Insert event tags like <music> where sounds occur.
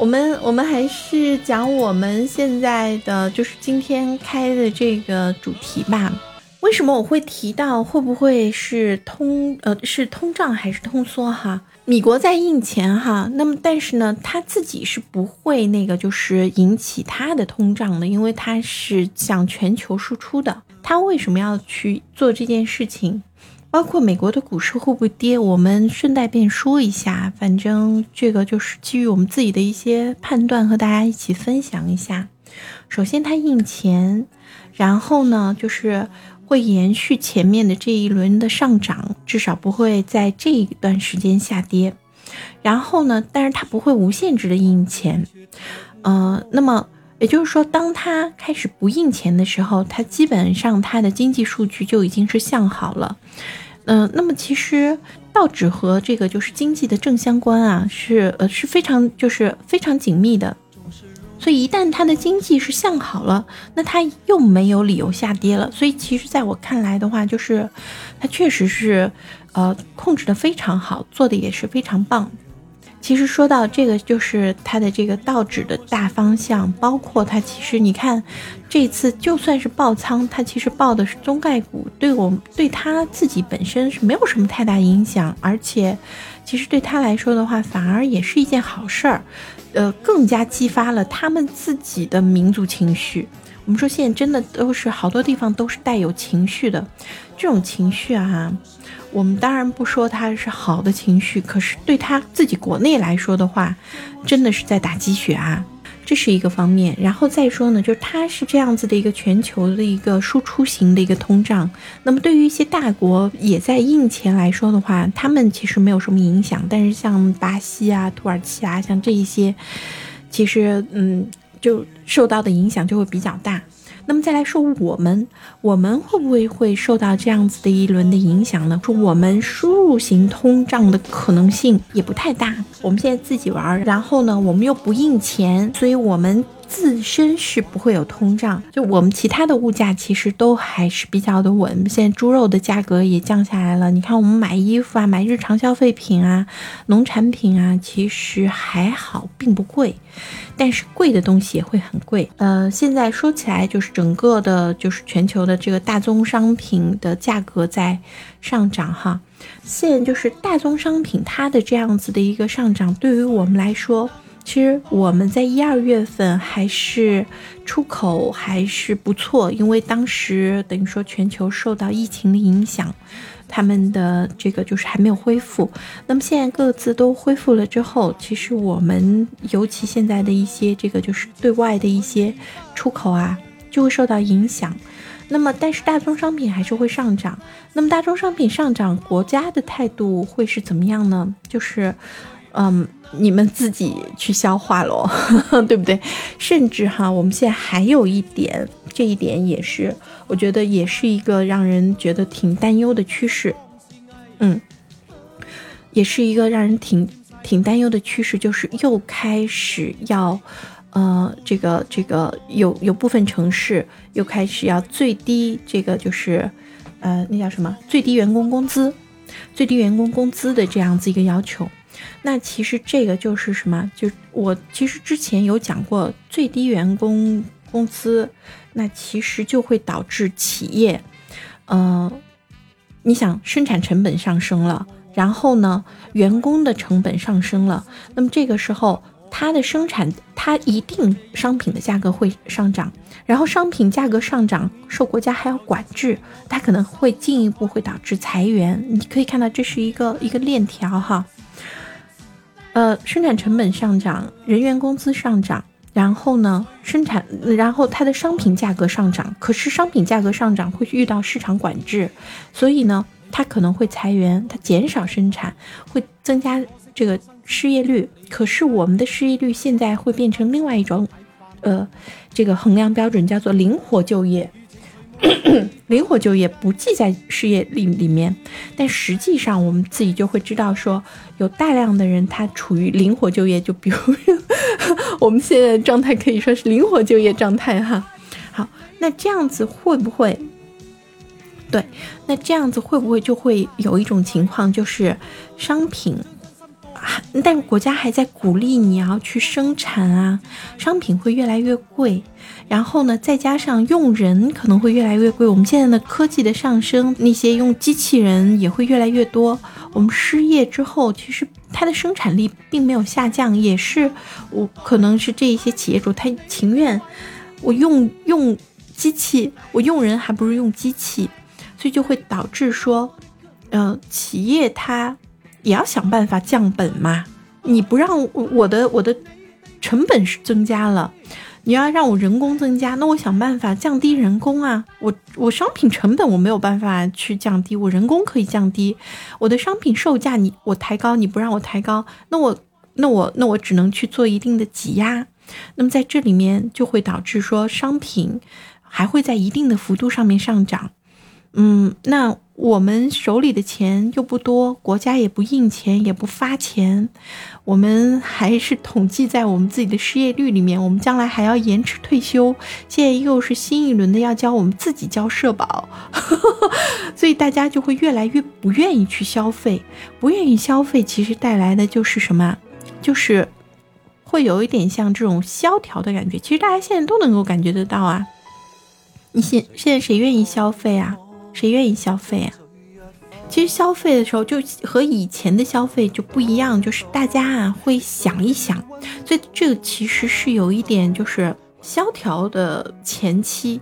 我们我们还是讲我们现在的就是今天开的这个主题吧。为什么我会提到会不会是通呃是通胀还是通缩哈？米国在印钱哈，那么但是呢，他自己是不会那个就是引起他的通胀的，因为他是向全球输出的。他为什么要去做这件事情？包括美国的股市会不会跌？我们顺带便说一下，反正这个就是基于我们自己的一些判断和大家一起分享一下。首先，它印钱，然后呢，就是会延续前面的这一轮的上涨，至少不会在这一段时间下跌。然后呢，但是它不会无限制的印钱，呃，那么也就是说，当它开始不印钱的时候，它基本上它的经济数据就已经是向好了。嗯，那么其实道指和这个就是经济的正相关啊，是呃是非常就是非常紧密的，所以一旦它的经济是向好了，那它又没有理由下跌了。所以其实在我看来的话，就是它确实是呃控制的非常好，做的也是非常棒。其实说到这个，就是它的这个道指的大方向，包括它其实你看，这次就算是爆仓，它其实爆的是中概股，对我对它自己本身是没有什么太大影响，而且其实对他来说的话，反而也是一件好事儿，呃，更加激发了他们自己的民族情绪。我们说现在真的都是好多地方都是带有情绪的，这种情绪啊。我们当然不说它是好的情绪，可是对他自己国内来说的话，真的是在打鸡血啊，这是一个方面。然后再说呢，就是它是这样子的一个全球的一个输出型的一个通胀，那么对于一些大国也在印钱来说的话，他们其实没有什么影响。但是像巴西啊、土耳其啊，像这一些，其实嗯，就受到的影响就会比较大。那么再来说我们，我们会不会会受到这样子的一轮的影响呢？说我们输入型通胀的可能性也不太大。我们现在自己玩，然后呢，我们又不印钱，所以我们。自身是不会有通胀，就我们其他的物价其实都还是比较的稳。现在猪肉的价格也降下来了，你看我们买衣服啊，买日常消费品啊，农产品啊，其实还好，并不贵。但是贵的东西也会很贵。呃，现在说起来就是整个的，就是全球的这个大宗商品的价格在上涨哈。现在就是大宗商品它的这样子的一个上涨，对于我们来说。其实我们在一二月份还是出口还是不错，因为当时等于说全球受到疫情的影响，他们的这个就是还没有恢复。那么现在各自都恢复了之后，其实我们尤其现在的一些这个就是对外的一些出口啊，就会受到影响。那么但是大宗商品还是会上涨。那么大宗商品上涨，国家的态度会是怎么样呢？就是。嗯，你们自己去消化喽，<laughs> 对不对？甚至哈，我们现在还有一点，这一点也是，我觉得也是一个让人觉得挺担忧的趋势。嗯，也是一个让人挺挺担忧的趋势，就是又开始要，呃，这个这个有有部分城市又开始要最低这个就是，呃，那叫什么？最低员工工资，最低员工工资的这样子一个要求。那其实这个就是什么？就我其实之前有讲过，最低员工工资，那其实就会导致企业，呃，你想生产成本上升了，然后呢，员工的成本上升了，那么这个时候它的生产，它一定商品的价格会上涨，然后商品价格上涨，受国家还要管制，它可能会进一步会导致裁员。你可以看到这是一个一个链条哈。呃，生产成本上涨，人员工资上涨，然后呢，生产，然后它的商品价格上涨，可是商品价格上涨会遇到市场管制，所以呢，它可能会裁员，它减少生产，会增加这个失业率。可是我们的失业率现在会变成另外一种，呃，这个衡量标准叫做灵活就业。灵活就业不记在失业率里面，但实际上我们自己就会知道，说有大量的人他处于灵活就业，就比如 <laughs> 我们现在的状态可以说是灵活就业状态哈。好，那这样子会不会？对，那这样子会不会就会有一种情况，就是商品但是国家还在鼓励你要去生产啊，商品会越来越贵，然后呢，再加上用人可能会越来越贵。我们现在的科技的上升，那些用机器人也会越来越多。我们失业之后，其实它的生产力并没有下降，也是我可能是这一些企业主他情愿我用用机器，我用人还不如用机器，所以就会导致说，呃，企业它。也要想办法降本嘛，你不让我的我的成本是增加了，你要让我人工增加，那我想办法降低人工啊。我我商品成本我没有办法去降低，我人工可以降低，我的商品售价你我抬高，你不让我抬高，那我那我那我只能去做一定的挤压，那么在这里面就会导致说商品还会在一定的幅度上面上涨。嗯，那我们手里的钱又不多，国家也不印钱，也不发钱，我们还是统计在我们自己的失业率里面。我们将来还要延迟退休，现在又是新一轮的要交我们自己交社保，所以大家就会越来越不愿意去消费，不愿意消费，其实带来的就是什么？就是会有一点像这种萧条的感觉。其实大家现在都能够感觉得到啊，你现现在谁愿意消费啊？谁愿意消费啊？其实消费的时候就和以前的消费就不一样，就是大家啊会想一想，所以这个其实是有一点就是萧条的前期。